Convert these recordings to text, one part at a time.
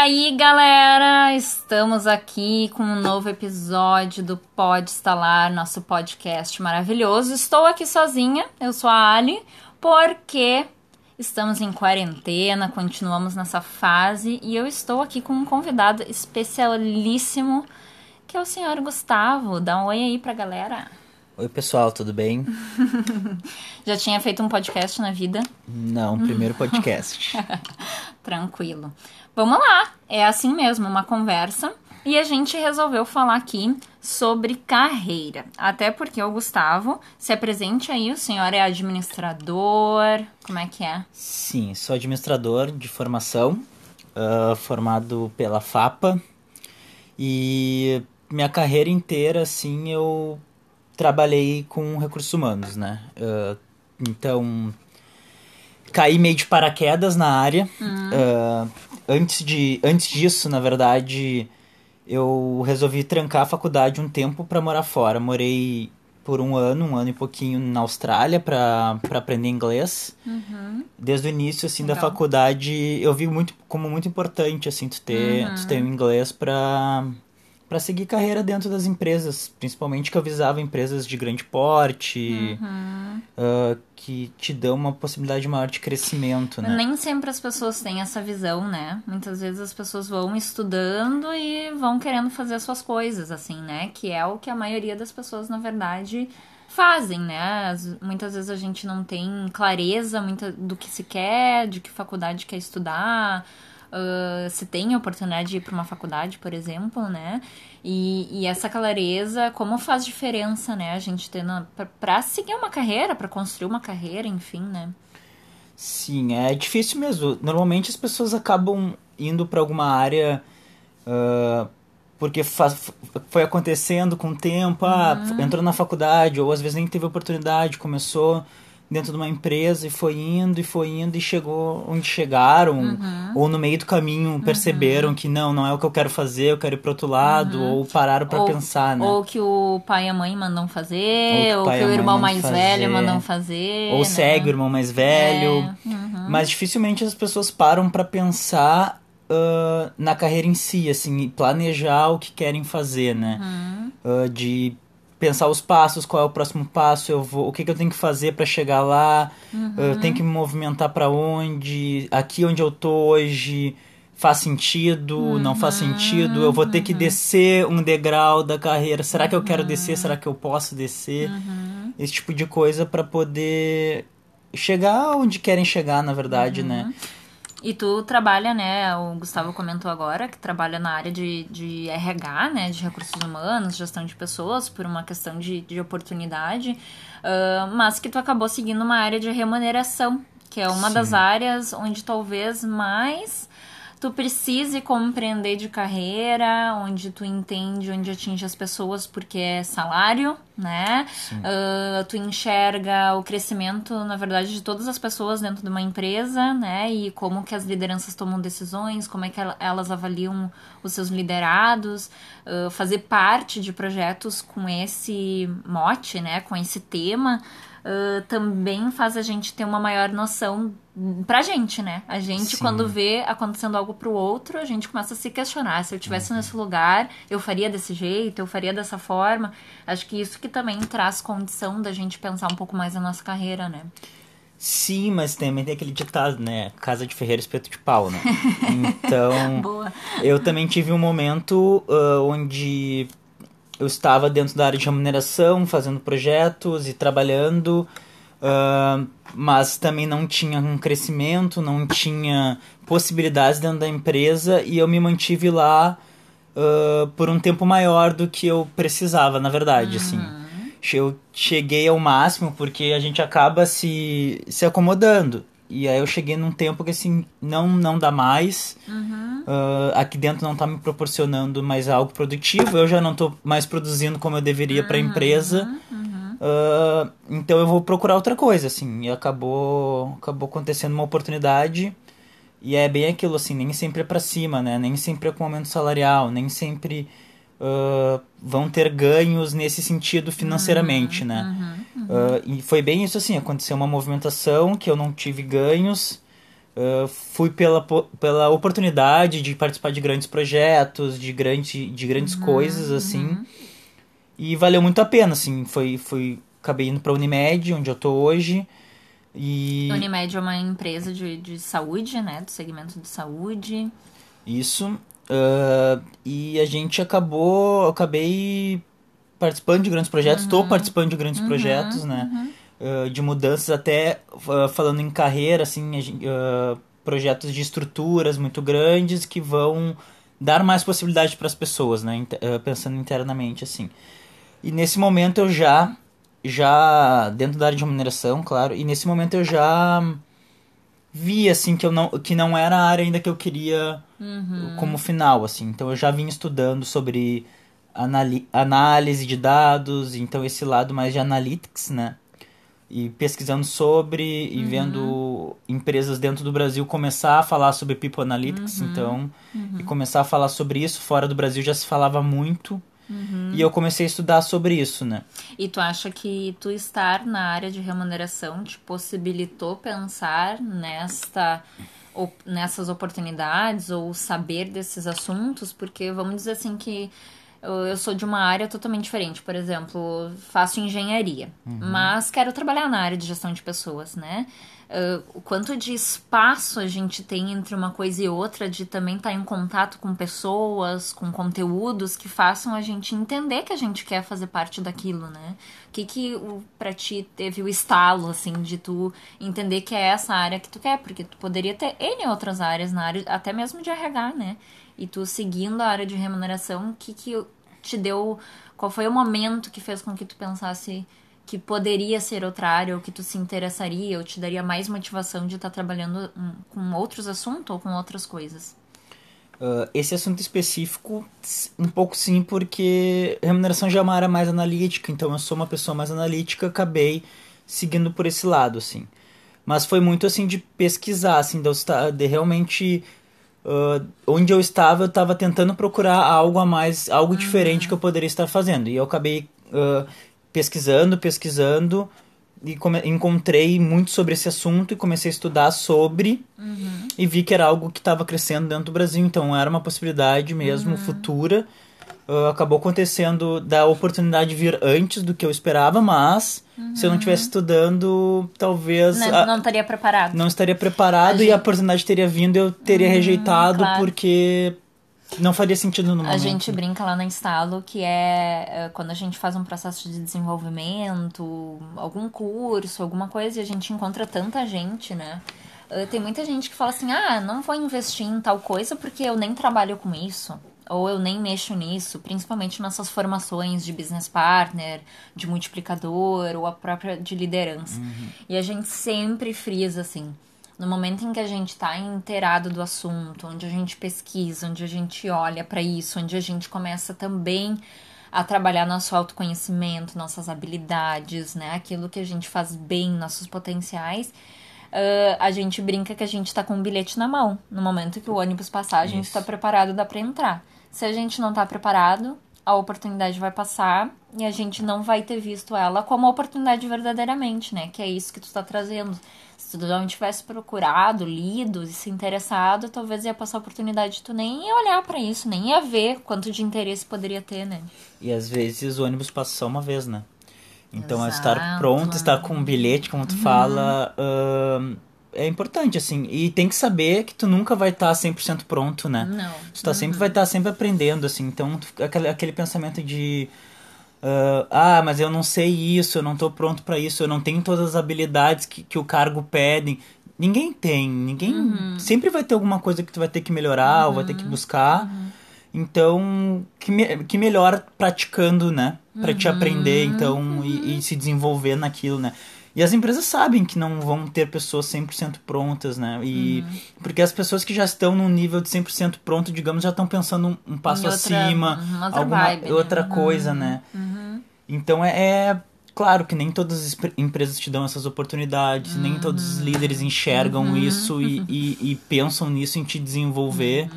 aí, galera? Estamos aqui com um novo episódio do Pode Instalar, nosso podcast maravilhoso. Estou aqui sozinha, eu sou a Ali, porque estamos em quarentena, continuamos nessa fase e eu estou aqui com um convidado especialíssimo, que é o senhor Gustavo. Dá um oi aí pra galera. Oi, pessoal, tudo bem? Já tinha feito um podcast na vida? Não, primeiro podcast. Tranquilo. Vamos lá, é assim mesmo, uma conversa. E a gente resolveu falar aqui sobre carreira. Até porque o Gustavo se apresente aí, o senhor é administrador, como é que é? Sim, sou administrador de formação, uh, formado pela FAPA. E minha carreira inteira, assim, eu trabalhei com recursos humanos, né? Uh, então, caí meio de paraquedas na área. Uh, antes, de, antes disso, na verdade, eu resolvi trancar a faculdade um tempo para morar fora. Morei por um ano, um ano e pouquinho na Austrália para aprender inglês. Uhum. Desde o início, assim, Legal. da faculdade, eu vi muito como muito importante, assim, tu ter, uhum. tu ter o inglês para para seguir carreira dentro das empresas, principalmente que eu visava empresas de grande porte, uhum. uh, que te dão uma possibilidade maior de crescimento, né? Nem sempre as pessoas têm essa visão, né? Muitas vezes as pessoas vão estudando e vão querendo fazer as suas coisas, assim, né? Que é o que a maioria das pessoas, na verdade, fazem, né? muitas vezes a gente não tem clareza muita, do que se quer, de que faculdade quer estudar, uh, se tem a oportunidade de ir para uma faculdade, por exemplo, né? E, e, essa clareza, como faz diferença, né? A gente tendo para seguir uma carreira, para construir uma carreira, enfim, né? Sim, é difícil mesmo. Normalmente as pessoas acabam indo para alguma área uh, porque faz, foi acontecendo com o tempo, ah, uhum. entrou na faculdade, ou às vezes nem teve oportunidade, começou dentro de uma empresa e foi indo e foi indo e chegou onde chegaram uhum. ou no meio do caminho perceberam uhum. que não não é o que eu quero fazer eu quero ir para outro lado uhum. ou pararam para pensar né ou que o pai e a mãe mandam fazer ou que, ou que o irmão mais fazer. velho mandam fazer ou né? segue o irmão mais velho é. Uhum. mas dificilmente as pessoas param para pensar uh, na carreira em si assim planejar o que querem fazer né uh, de pensar os passos, qual é o próximo passo, eu vou, o que, que eu tenho que fazer para chegar lá, uhum. eu tenho que me movimentar para onde, aqui onde eu tô hoje faz sentido, uhum. não faz sentido, eu vou ter que uhum. descer um degrau da carreira, será que eu quero descer, será que eu posso descer? Uhum. Esse tipo de coisa para poder chegar onde querem chegar, na verdade, né? E tu trabalha, né? O Gustavo comentou agora que trabalha na área de, de RH, né? De recursos humanos, gestão de pessoas, por uma questão de, de oportunidade, uh, mas que tu acabou seguindo uma área de remuneração, que é uma Sim. das áreas onde talvez mais tu precise compreender de carreira, onde tu entende onde atinge as pessoas porque é salário, né? Uh, tu enxerga o crescimento, na verdade, de todas as pessoas dentro de uma empresa, né? E como que as lideranças tomam decisões, como é que elas avaliam os seus liderados, uh, fazer parte de projetos com esse mote, né? Com esse tema uh, também faz a gente ter uma maior noção pra gente, né? A gente, Sim. quando vê acontecendo algo pro outro, a gente começa a se questionar. Se eu estivesse uhum. nesse lugar, eu faria desse jeito, eu faria dessa forma. Acho que isso que também traz condição da gente pensar um pouco mais na nossa carreira, né? Sim, mas também tem aquele ditado, né? Casa de ferreiro, espeto de pau, né? Então, Boa. eu também tive um momento uh, onde eu estava dentro da área de remuneração, fazendo projetos e trabalhando, uh, mas também não tinha um crescimento, não tinha possibilidades dentro da empresa e eu me mantive lá uh, por um tempo maior do que eu precisava, na verdade, uhum. assim. Eu cheguei ao máximo porque a gente acaba se, se acomodando. E aí eu cheguei num tempo que assim, não, não dá mais. Uhum. Uh, aqui dentro não tá me proporcionando mais algo produtivo. Eu já não tô mais produzindo como eu deveria uhum. para a empresa. Uhum. Uh, então eu vou procurar outra coisa, assim. E acabou, acabou acontecendo uma oportunidade. E é bem aquilo, assim, nem sempre é para cima, né? Nem sempre é com aumento salarial, nem sempre uh, vão ter ganhos nesse sentido financeiramente, uhum, né? Uhum, uhum. Uh, e foi bem isso assim, aconteceu uma movimentação que eu não tive ganhos, Uh, fui pela, pela oportunidade de participar de grandes projetos, de, grande, de grandes uhum, coisas, assim. Uhum. E valeu muito a pena, assim. Foi, foi, acabei indo pra Unimed, onde eu tô hoje. E... Unimed é uma empresa de, de saúde, né? Do segmento de saúde. Isso. Uh, e a gente acabou, acabei participando de grandes projetos, estou uhum. participando de grandes uhum. projetos, né? Uhum. Uh, de mudanças até uh, falando em carreira, assim, projetos de estruturas muito grandes que vão dar mais possibilidade para as pessoas, né? pensando internamente, assim. E nesse momento eu já já dentro da área de remuneração, claro, e nesse momento eu já vi assim que eu não que não era a área ainda que eu queria uhum. como final, assim. Então eu já vim estudando sobre análise de dados, então esse lado mais de analytics, né? E pesquisando sobre e uhum. vendo empresas dentro do Brasil começar a falar sobre People Analytics, uhum. então, uhum. e começar a falar sobre isso. Fora do Brasil já se falava muito, Uhum. E eu comecei a estudar sobre isso, né? E tu acha que tu estar na área de remuneração te possibilitou pensar nesta nessas oportunidades ou saber desses assuntos? Porque vamos dizer assim que eu sou de uma área totalmente diferente. Por exemplo, faço engenharia, uhum. mas quero trabalhar na área de gestão de pessoas, né? uh, o quanto de espaço a gente tem entre uma coisa e outra, de também estar tá em contato com pessoas, com conteúdos que façam a gente entender que a gente quer fazer parte daquilo, né? O que que o, pra ti teve o estalo, assim, de tu entender que é essa área que tu quer? Porque tu poderia ter N outras áreas na área, até mesmo de RH, né? E tu seguindo a área de remuneração, o que que te deu... Qual foi o momento que fez com que tu pensasse que poderia ser outra área ou que tu se interessaria ou te daria mais motivação de estar tá trabalhando com outros assuntos ou com outras coisas? Uh, esse assunto específico, um pouco sim, porque remuneração já é uma área mais analítica, então eu sou uma pessoa mais analítica, acabei seguindo por esse lado, assim. Mas foi muito assim de pesquisar, assim, de, de realmente Uh, onde eu estava, eu estava tentando procurar algo a mais, algo diferente que eu poderia estar fazendo. E eu acabei uh, pesquisando, pesquisando e encontrei muito sobre esse assunto e comecei a estudar sobre uhum. e vi que era algo que estava crescendo dentro do Brasil, então era uma possibilidade mesmo uhum. futura. Uh, acabou acontecendo da oportunidade vir antes do que eu esperava, mas uhum. se eu não estivesse estudando, talvez. Não, a, não estaria preparado. Não estaria preparado a e gente... a oportunidade teria vindo eu teria uhum, rejeitado claro. porque não faria sentido no momento. A gente brinca lá na Instalo que é, é quando a gente faz um processo de desenvolvimento, algum curso, alguma coisa, e a gente encontra tanta gente, né? Ah, tem muita gente que fala assim: ah, não vou investir em tal coisa porque eu nem trabalho com isso. Ou eu nem mexo nisso, principalmente nessas formações de business partner, de multiplicador ou a própria de liderança. Uhum. E a gente sempre frisa assim: no momento em que a gente está inteirado do assunto, onde a gente pesquisa, onde a gente olha para isso, onde a gente começa também a trabalhar nosso autoconhecimento, nossas habilidades, né? Aquilo que a gente faz bem, nossos potenciais. Uh, a gente brinca que a gente está com um bilhete na mão. No momento que o ônibus passar, a gente está preparado, dá para entrar. Se a gente não está preparado, a oportunidade vai passar e a gente não vai ter visto ela como oportunidade verdadeiramente, né? Que é isso que tu está trazendo se tu não tivesse procurado, lido e se interessado, talvez ia passar a oportunidade de tu nem ia olhar para isso, nem ia ver quanto de interesse poderia ter, né? E às vezes o ônibus passa só uma vez, né? Então Exato. estar pronto, estar com um bilhete, como tu uhum. fala, uh, é importante, assim. E tem que saber que tu nunca vai estar tá 100% pronto, né? Não. Tu tá uhum. sempre, vai estar tá sempre aprendendo, assim. Então, aquele, aquele pensamento de Uh, ah, mas eu não sei isso, eu não estou pronto para isso, eu não tenho todas as habilidades que, que o cargo pede. Ninguém tem, ninguém. Uhum. Sempre vai ter alguma coisa que tu vai ter que melhorar uhum. ou vai ter que uhum. buscar. Uhum. Então, que, me, que melhor praticando, né? Pra te aprender, uhum. então, e, e se desenvolver naquilo, né? E as empresas sabem que não vão ter pessoas 100% prontas, né? E uhum. porque as pessoas que já estão num nível de 100% pronto, digamos, já estão pensando um, um passo outra, acima, uhum, outra, alguma, vibe, né? outra né? coisa, uhum. né? Uhum. Então é, é, claro que nem todas as empresas te dão essas oportunidades, nem uhum. todos os líderes enxergam uhum. isso e, e, e, pensam nisso em te desenvolver.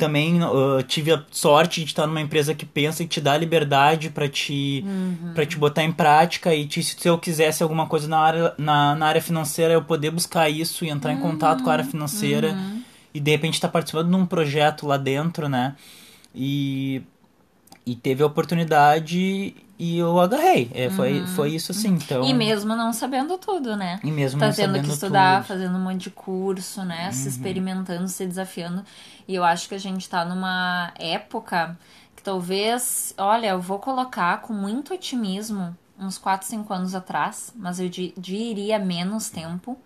Também uh, tive a sorte de estar numa empresa que pensa e te dá liberdade para te Uhum. para te botar em prática e te, se eu quisesse alguma coisa na área na, na área financeira eu poder buscar isso e entrar em contato com a área Uhum. financeira e de repente estar participando de um projeto lá dentro né e e teve a oportunidade e eu agarrei é, foi foi isso assim então Uhum. E mesmo não sabendo tudo, né? e mesmo tá não tendo sabendo que estudar, tudo. fazendo um monte de curso, né? Uhum. Se experimentando, se desafiando. E eu acho que a gente tá numa época que talvez, olha, eu vou colocar com muito otimismo uns 4, 5 anos atrás, mas eu di- diria menos tempo.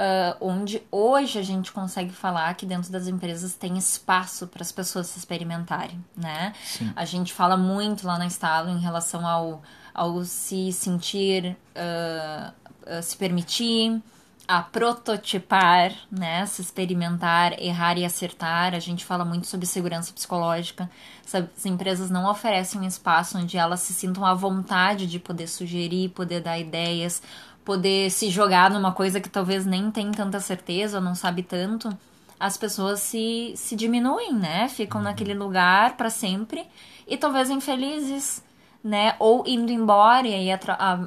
Ah, onde hoje a gente consegue falar que dentro das empresas tem espaço para as pessoas se experimentarem, né? Sim. A gente fala muito lá na Estalo em relação ao, ao se sentir, ah, ah, se permitir, a prototipar, né? Se experimentar, errar e acertar. A gente fala muito sobre segurança psicológica. As empresas não oferecem um espaço onde elas se sintam à vontade de poder sugerir, poder dar ideias, poder se jogar numa coisa que talvez nem tem tanta certeza ou não sabe tanto. As pessoas se, se diminuem, né? Ficam naquele lugar para sempre e talvez infelizes né? Ou indo embora e aí a,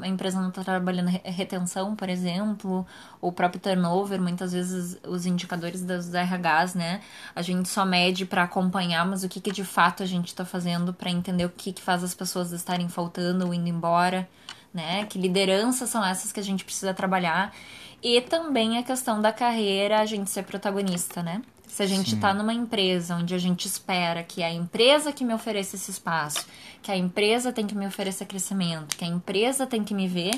a empresa não está trabalhando re- retenção, por exemplo, ou o próprio turnover, muitas vezes os indicadores das RHs, né? A gente só mede para acompanhar, mas o que, que de fato a gente está fazendo para entender o que, que faz as pessoas estarem faltando ou indo embora, né? Que lideranças são essas que a gente precisa trabalhar. E também a questão da carreira, a gente ser protagonista, né? Se a gente tá numa empresa onde a gente espera que a empresa que me ofereça esse espaço, que a empresa tem que me oferecer crescimento, que a empresa tem que me ver,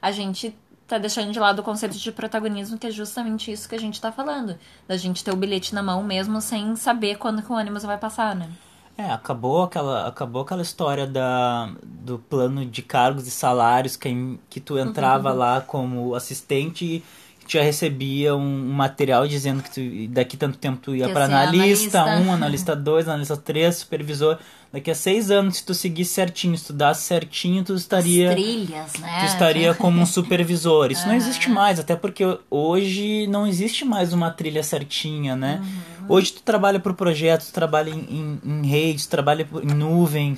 a gente tá deixando de lado o conceito de protagonismo, que é justamente isso que a gente tá falando. Da gente ter o bilhete na mão mesmo sem saber quando que o ônibus vai passar, né? É, acabou aquela, acabou aquela história da, do plano de cargos e salários que, que tu entrava lá como assistente e já recebia um, um material dizendo que tu, daqui tanto tempo tu ia para analista analista. 1, analista 2, analista 3, supervisor. Daqui a seis anos, se tu seguisse certinho, estudasse certinho, tu estaria As trilhas, né? tu estaria como um supervisor. Isso não existe mais, até porque hoje não existe mais uma trilha certinha, né? Hoje tu trabalha por projetos, tu trabalha em, em, em redes, tu trabalha em nuvem,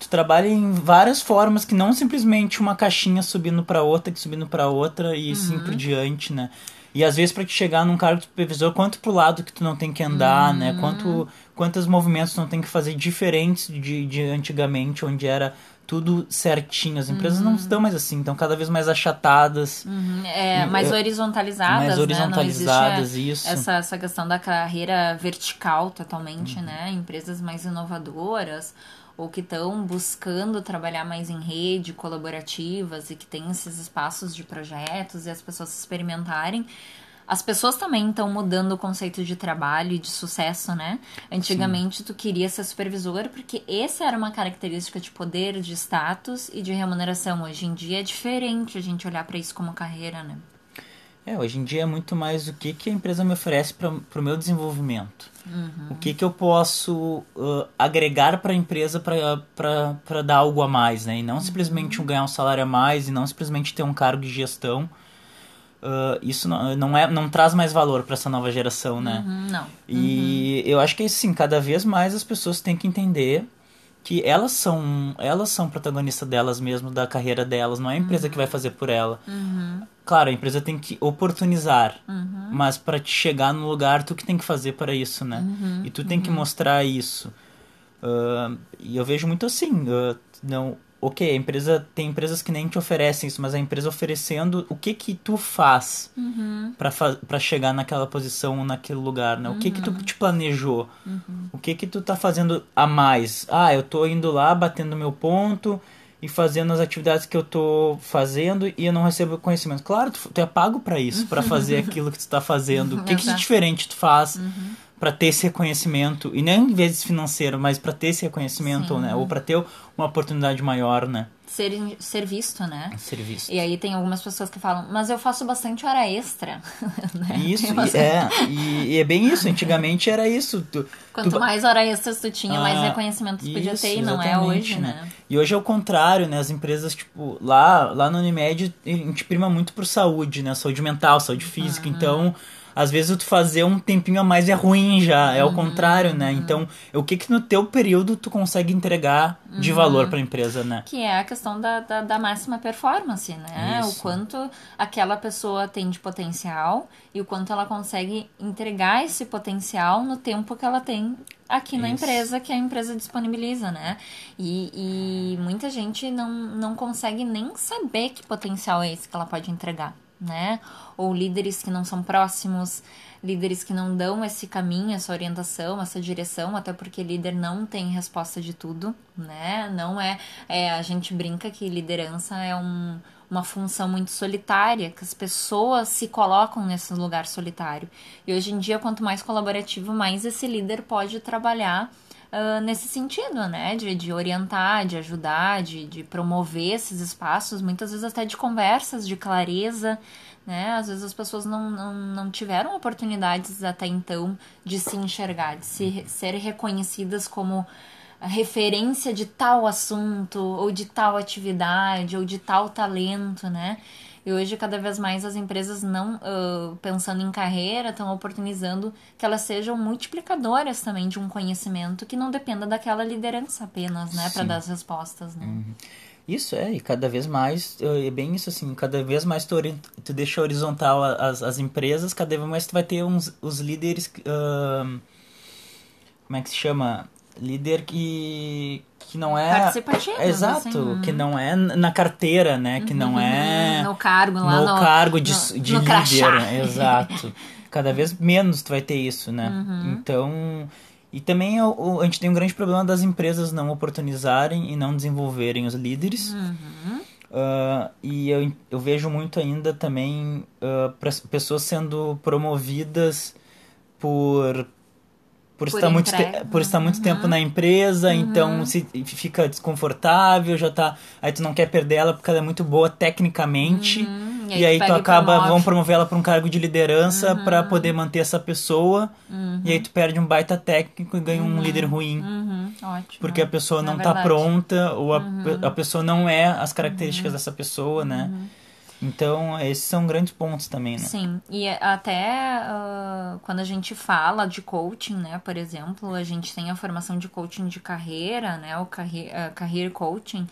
tu trabalha em várias formas que não simplesmente uma caixinha subindo para outra, que subindo para outra e assim por diante, né? E às vezes para te chegar num cargo de supervisor, quanto pro lado que tu não tem que andar, né? Quanto quantos movimentos tu não tem que fazer diferentes de, de antigamente, onde era tudo certinho. As empresas não estão mais assim, estão cada vez mais achatadas. Uhum, é, mais É, horizontalizadas, mais né? Não horizontalizadas, existe isso. Essa, essa questão da carreira vertical totalmente, Uhum. né? Empresas mais inovadoras ou que estão buscando trabalhar mais em rede, colaborativas e que tem esses espaços de projetos e as pessoas se experimentarem. As pessoas também estão mudando o conceito de trabalho e de sucesso, né? Antigamente tu queria ser supervisor porque essa era uma característica de poder, de status e de remuneração. Hoje em dia é diferente a gente olhar para isso como carreira, né? É, hoje em dia é muito mais o que, que a empresa me oferece para o meu desenvolvimento. O que, que eu posso uh, agregar para a empresa para dar algo a mais, né? E não simplesmente um ganhar um salário a mais e não simplesmente ter um cargo de gestão. Uh, isso não, não, é, não traz mais valor para essa nova geração, né? Uhum, não. E eu acho que assim, cada vez mais as pessoas têm que entender que elas são elas são protagonistas delas mesmo da carreira delas, não é a empresa que vai fazer por ela. Claro, a empresa tem que oportunizar, mas para te chegar no lugar tu que tem que fazer para isso, né? E tu tem que mostrar isso. Ah, e eu vejo muito assim, ah, não, ok, a empresa tem empresas que nem te oferecem isso, mas a empresa oferecendo o que que tu faz fa para chegar naquela posição, naquele lugar, né? O que que tu te planejou? O que que tu tá fazendo a mais? Ah, eu tô indo lá batendo meu ponto e fazendo as atividades que eu tô fazendo e eu não recebo conhecimento. Claro, tu, tu é pago pra isso, pra fazer aquilo que tu tá fazendo. O que que de diferente tu faz pra ter esse reconhecimento e nem em vezes financeiro, mas pra ter esse reconhecimento, Sim. né? Ou pra ter uma oportunidade maior, né? Ser, ser visto, né? Serviço. E aí tem algumas pessoas que falam, mas eu faço bastante hora extra. né? Isso, Tem umas- e, é, e, e é bem isso. Antigamente era isso. Tu, Quanto tu- mais hora extras tu tinha, mais Ah, reconhecimento tu podia ter, e não é hoje, né? E hoje é o contrário, né? As empresas, tipo, lá, lá no Unimed, a gente prima muito por saúde, né? Saúde mental, saúde física. Então, às vezes tu fazer um tempinho a mais é ruim já, é o Uhum, contrário, né? Então, o que que no teu período tu consegue entregar de Uhum. valor para a empresa, né? Que é a questão da, da, da máxima performance, né? Isso. O quanto aquela pessoa tem de potencial e o quanto ela consegue entregar esse potencial no tempo que ela tem aqui na Isso. empresa, que a empresa disponibiliza, né? E, e muita gente não, não consegue nem saber que potencial é esse que ela pode entregar, né? Ou líderes que não são próximos, líderes que não dão esse caminho, essa orientação, essa direção, até porque líder não tem resposta de tudo, né? Não é, é a gente brinca que liderança é um, uma função muito solitária, que as pessoas se colocam nesse lugar solitário. E hoje em dia, quanto mais colaborativo, mais esse líder pode trabalhar ah, nesse sentido, né? De, de orientar, de ajudar, de, de promover esses espaços, muitas vezes até de conversas, de clareza, né? Às vezes as pessoas não, não, não tiveram oportunidades até então de se enxergar, de se, ser reconhecidas como referência de tal assunto, ou de tal atividade, ou de tal talento, né? E hoje, cada vez mais, as empresas não ah, pensando em carreira, estão oportunizando que elas sejam multiplicadoras também de um conhecimento que não dependa daquela liderança apenas, né? Para dar as respostas, né? Isso é, e cada vez mais, é bem isso assim, cada vez mais tu, tu deixa horizontal as, as empresas, cada vez mais tu vai ter uns, os líderes, ahn, como é que se chama? Líder que, que não é... Participativos, Exato, assim, que não é na carteira, né? Que não é No cargo, lá no, no, cargo de, no- de no líder. crachá. Exato. Cada vez menos tu vai ter isso, né? Uhum. Então... E também o- a gente tem um grande problema das empresas não oportunizarem e não desenvolverem os líderes. Uhum. Ah, e eu, eu vejo muito ainda também pras- pessoas sendo promovidas por por, Por estar muito por estar muito tempo na empresa, então se fica desconfortável, já tá, aí tu não quer perder ela porque ela é muito boa tecnicamente. Uhum. E aí, tu pega e acaba, promove. vão promover ela para um cargo de liderança pra poder manter essa pessoa. E aí tu perde um baita técnico e ganha um líder ruim. Uhum. Ótimo. Porque a pessoa É não tá verdade. pronta, ou a, a pessoa não é as características dessa pessoa, né? Então, esses são grandes pontos também, né? Sim, e até ah, quando a gente fala de coaching, né, por exemplo, a gente tem a formação de coaching de carreira, né, o career, ah, career coaching,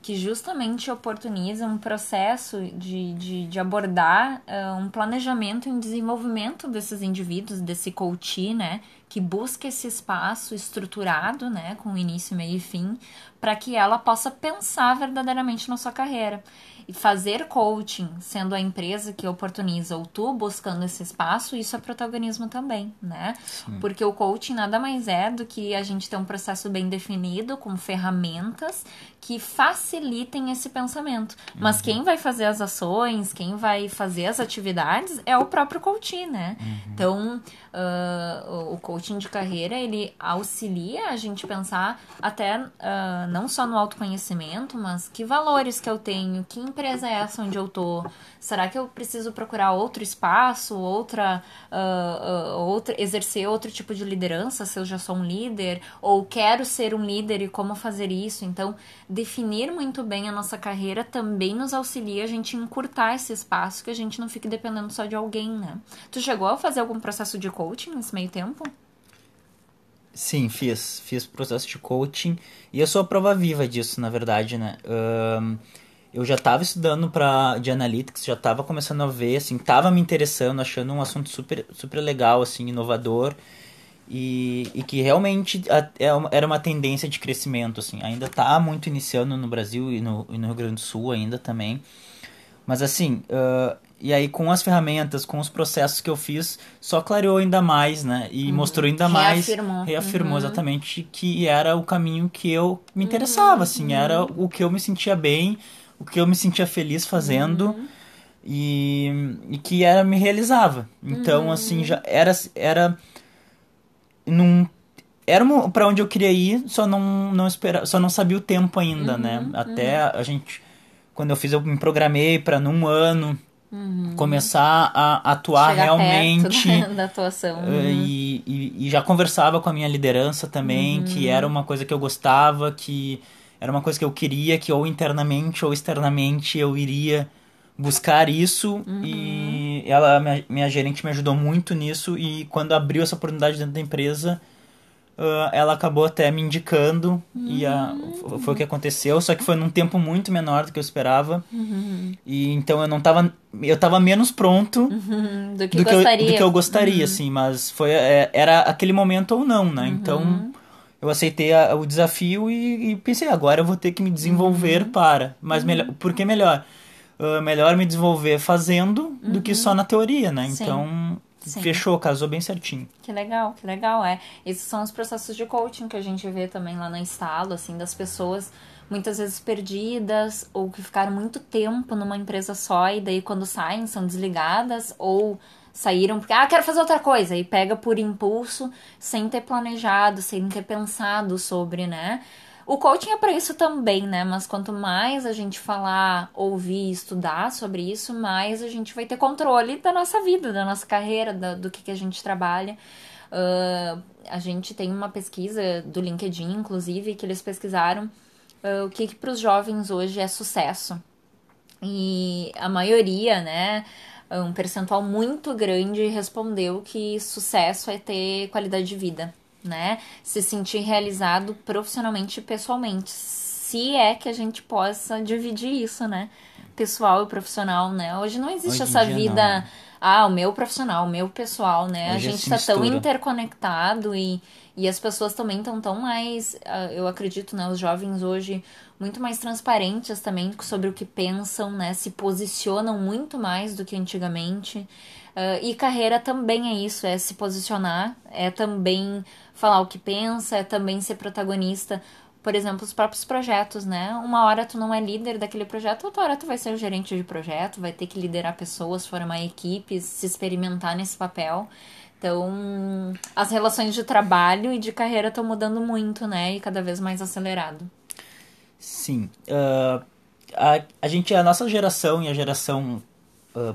que justamente oportuniza um processo de, de, de abordar ah, um planejamento e desenvolvimento desses indivíduos, desse coach, né, que busca esse espaço estruturado, né, com início, meio e fim, para que ela possa pensar verdadeiramente na sua carreira. E fazer coaching, sendo a empresa que oportuniza ou tu buscando esse espaço, isso é protagonismo também, né? Porque o coaching nada mais é do que a gente ter um processo bem definido, com ferramentas que facilitem esse pensamento. Mas quem vai fazer as ações, quem vai fazer as atividades é o próprio coaching, né? Então, ah, o coaching de carreira, ele auxilia a gente pensar até ah, não só no autoconhecimento, mas que valores que eu tenho, que empresa é essa onde eu tô, será que eu preciso procurar outro espaço, outra, ah, outra exercer outro tipo de liderança, se eu já sou um líder, ou quero ser um líder e como fazer isso, então definir muito bem a nossa carreira também nos auxilia a gente encurtar esse espaço, que a gente não fique dependendo só de alguém, né? Tu chegou a fazer algum processo de coaching nesse meio tempo? Sim, fiz. Fiz processo de coaching. E eu sou a prova viva disso, na verdade, né? Ahn, eu já estava estudando pra, de analytics, já estava começando a ver, assim, estava me interessando, achando um assunto super, super legal, assim, inovador. E, e que realmente é era uma tendência de crescimento, assim. Ainda está muito iniciando no Brasil e no, e no Rio Grande do Sul ainda também. Mas assim, ah, e aí com as ferramentas, com os processos que eu fiz, só clareou ainda mais, né? E mostrou ainda mais, Reafirmou. reafirmou Uhum. exatamente que era o caminho que eu me interessava, assim, era o que eu me sentia bem, o que eu me sentia feliz fazendo e, e que era me realizava. Então, assim, já era era num era para onde eu queria ir, só não não espera, só não sabia o tempo ainda, né? Até a gente quando eu fiz eu me programei para num ano começar a atuar Chegar realmente da, da atuação. eh, e, e, e já conversava com a minha liderança também, que era uma coisa que eu gostava, que era uma coisa que eu queria, que ou internamente ou externamente eu iria buscar isso e ela, minha, minha gerente me ajudou muito nisso e quando abriu essa oportunidade dentro da empresa, uh, ela acabou até me indicando e a, foi o que aconteceu, só que foi num tempo muito menor do que eu esperava. E então eu não tava eu tava menos pronto Uhum, do que do que, eu, gostaria. do que eu gostaria, assim, mas foi é, era aquele momento ou não, né? Então eu aceitei a- o desafio e, e pensei, agora eu vou ter que me desenvolver para. Mas melhor, por que melhor? Ah, melhor me desenvolver fazendo do que só na teoria, né? Sim. Então Sim. fechou, casou bem certinho. Que legal, que legal, é. Esses são os processos de coaching que a gente vê também lá no estalo, assim, das pessoas muitas vezes perdidas ou que ficaram muito tempo numa empresa só e daí quando saem são desligadas ou saíram porque, ah, quero fazer outra coisa e pega por impulso sem ter planejado, sem ter pensado sobre, né? O coaching é para isso também, né? Mas quanto mais a gente falar, ouvir, estudar sobre isso, mais a gente vai ter controle da nossa vida, da nossa carreira, do que, que a gente trabalha. Ah, a gente tem uma pesquisa do LinkedIn, inclusive, que eles pesquisaram ah, o que, que para os jovens hoje é sucesso. E a maioria, né, um percentual muito grande respondeu que sucesso é ter qualidade de vida, né? Se sentir realizado profissionalmente e pessoalmente. Se é que a gente possa dividir isso, né? Pessoal e profissional, né? Hoje não existe Hoje essa vida, não, ah, o meu profissional, o meu pessoal, né? a Hoje gente se tá tão mistura. interconectado e, e as pessoas também estão tão mais, ah, eu acredito, né? Os jovens hoje muito mais transparentes também sobre o que pensam, né? Se posicionam muito mais do que antigamente. Ah, e carreira também é isso, é se posicionar, é também falar o que pensa, é também ser protagonista. Por exemplo, os próprios projetos, né? Uma hora tu não é líder daquele projeto, outra hora tu vai ser o gerente de projeto, vai ter que liderar pessoas, formar equipes, se experimentar nesse papel. Então, as relações de trabalho e de carreira estão mudando muito, né? E cada vez mais acelerado. Sim. ah, a, a gente, a nossa geração e a geração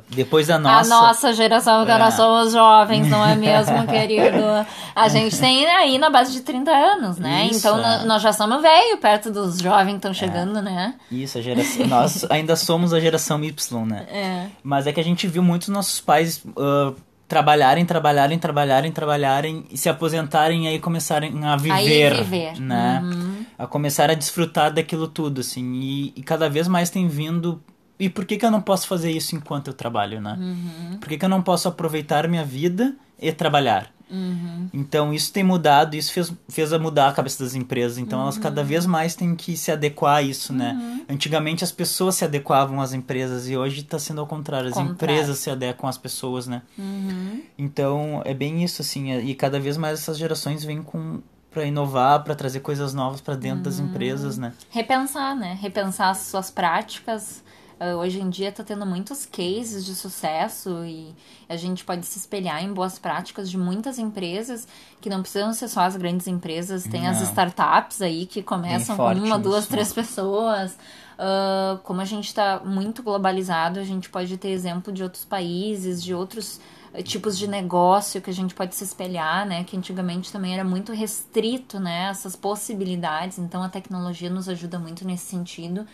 depois da nossa. A nossa geração, que É. nós somos jovens, não é mesmo, querido? A gente tem aí na base de 30 anos, né? Isso, então é. nós já somos velho perto dos jovens que estão chegando, né? Isso, a geração. nós ainda somos a geração Y, né? É. Mas é que a gente viu muitos nossos pais ah, trabalharem, trabalharem, trabalharem, trabalharem e se aposentarem e aí começarem a viver, viver. né? Uhum. A começar a desfrutar daquilo tudo, assim. E, e cada vez mais tem vindo. E por que, que eu não posso fazer isso enquanto eu trabalho, né? Uhum. Por que, que eu não posso aproveitar minha vida e trabalhar? Uhum. Então isso tem mudado, isso fez, fez a mudar a cabeça das empresas. Então elas cada vez mais têm que se adequar a isso, né? Antigamente as pessoas se adequavam às empresas e hoje está sendo ao contrário. As Contrário. empresas se adequam às pessoas, né? Uhum. Então é bem isso, assim. é- E cada vez mais essas gerações vêm com para inovar, para trazer coisas novas para dentro das empresas, né? Repensar, né? Repensar as suas práticas. Ah, Hoje em dia tá tendo muitos cases de sucesso e a gente pode se espelhar em boas práticas de muitas empresas que não precisam ser só as grandes empresas, tem as Não. startups aí que começam com uma, duas, três pessoas. Ah, como a gente tá muito globalizado, a gente pode ter exemplo de outros países, de outros eh, tipos de negócio que a gente pode se espelhar, né? Que antigamente também era muito restrito, né? Essas possibilidades. Então a tecnologia nos ajuda muito nesse sentido.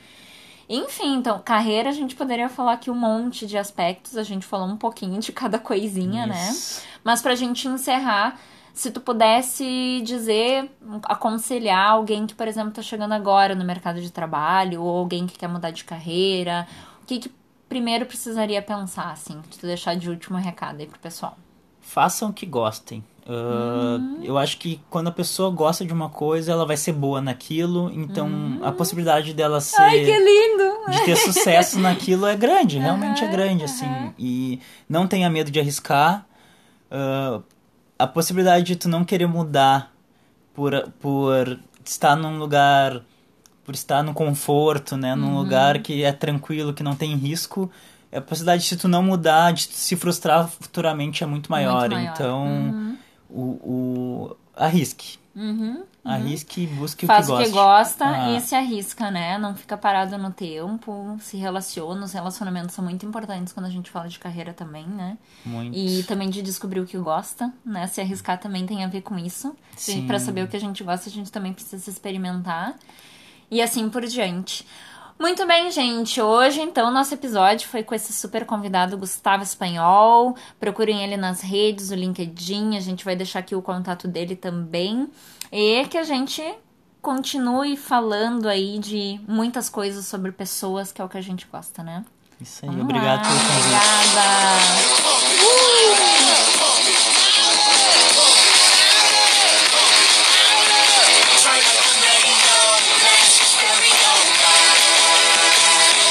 Enfim, então, carreira a gente poderia falar aqui um monte de aspectos, a gente falou um pouquinho de cada coisinha, né? Isso. Mas pra gente encerrar, se tu pudesse dizer, aconselhar alguém que, por exemplo, tá chegando agora no mercado de trabalho, ou alguém que quer mudar de carreira, o que que primeiro precisaria pensar, assim, que tu deixar de último recado aí pro pessoal? Façam o que gostem. Ah, Eu acho que quando a pessoa gosta de uma coisa, ela vai ser boa naquilo. Então, a possibilidade dela ser. Ai, que lindo! de ter sucesso naquilo é grande, realmente é grande, assim. E não tenha medo de arriscar. Ah, a possibilidade de tu não querer mudar por, por estar num lugar, por estar no conforto, né? Num lugar que é tranquilo, que não tem risco. A possibilidade de tu não mudar, de tu se frustrar futuramente é muito maior. maior. Então, o, o, arrisque. Uhum. Arrisque e busque Faz o o que que gosta. gosta Ah. e se arrisca, né? Não fica parado no tempo, se relaciona. Os relacionamentos são muito importantes quando a gente fala de carreira também, né? Muito. E também de descobrir o que gosta, né? Se arriscar também tem a ver com isso. Sim. Pra saber o que a gente gosta, a gente também precisa se experimentar. E assim por diante. Muito bem, gente. Hoje, então, nosso episódio foi com esse super convidado Gustavo Espanhol. Procurem ele nas redes, o LinkedIn. A gente vai deixar aqui o contato dele também. E que a gente continue falando aí de muitas coisas sobre pessoas, que é o que a gente gosta, né? Isso aí. Vamos obrigado lá. pelo convite. Obrigada. Uh!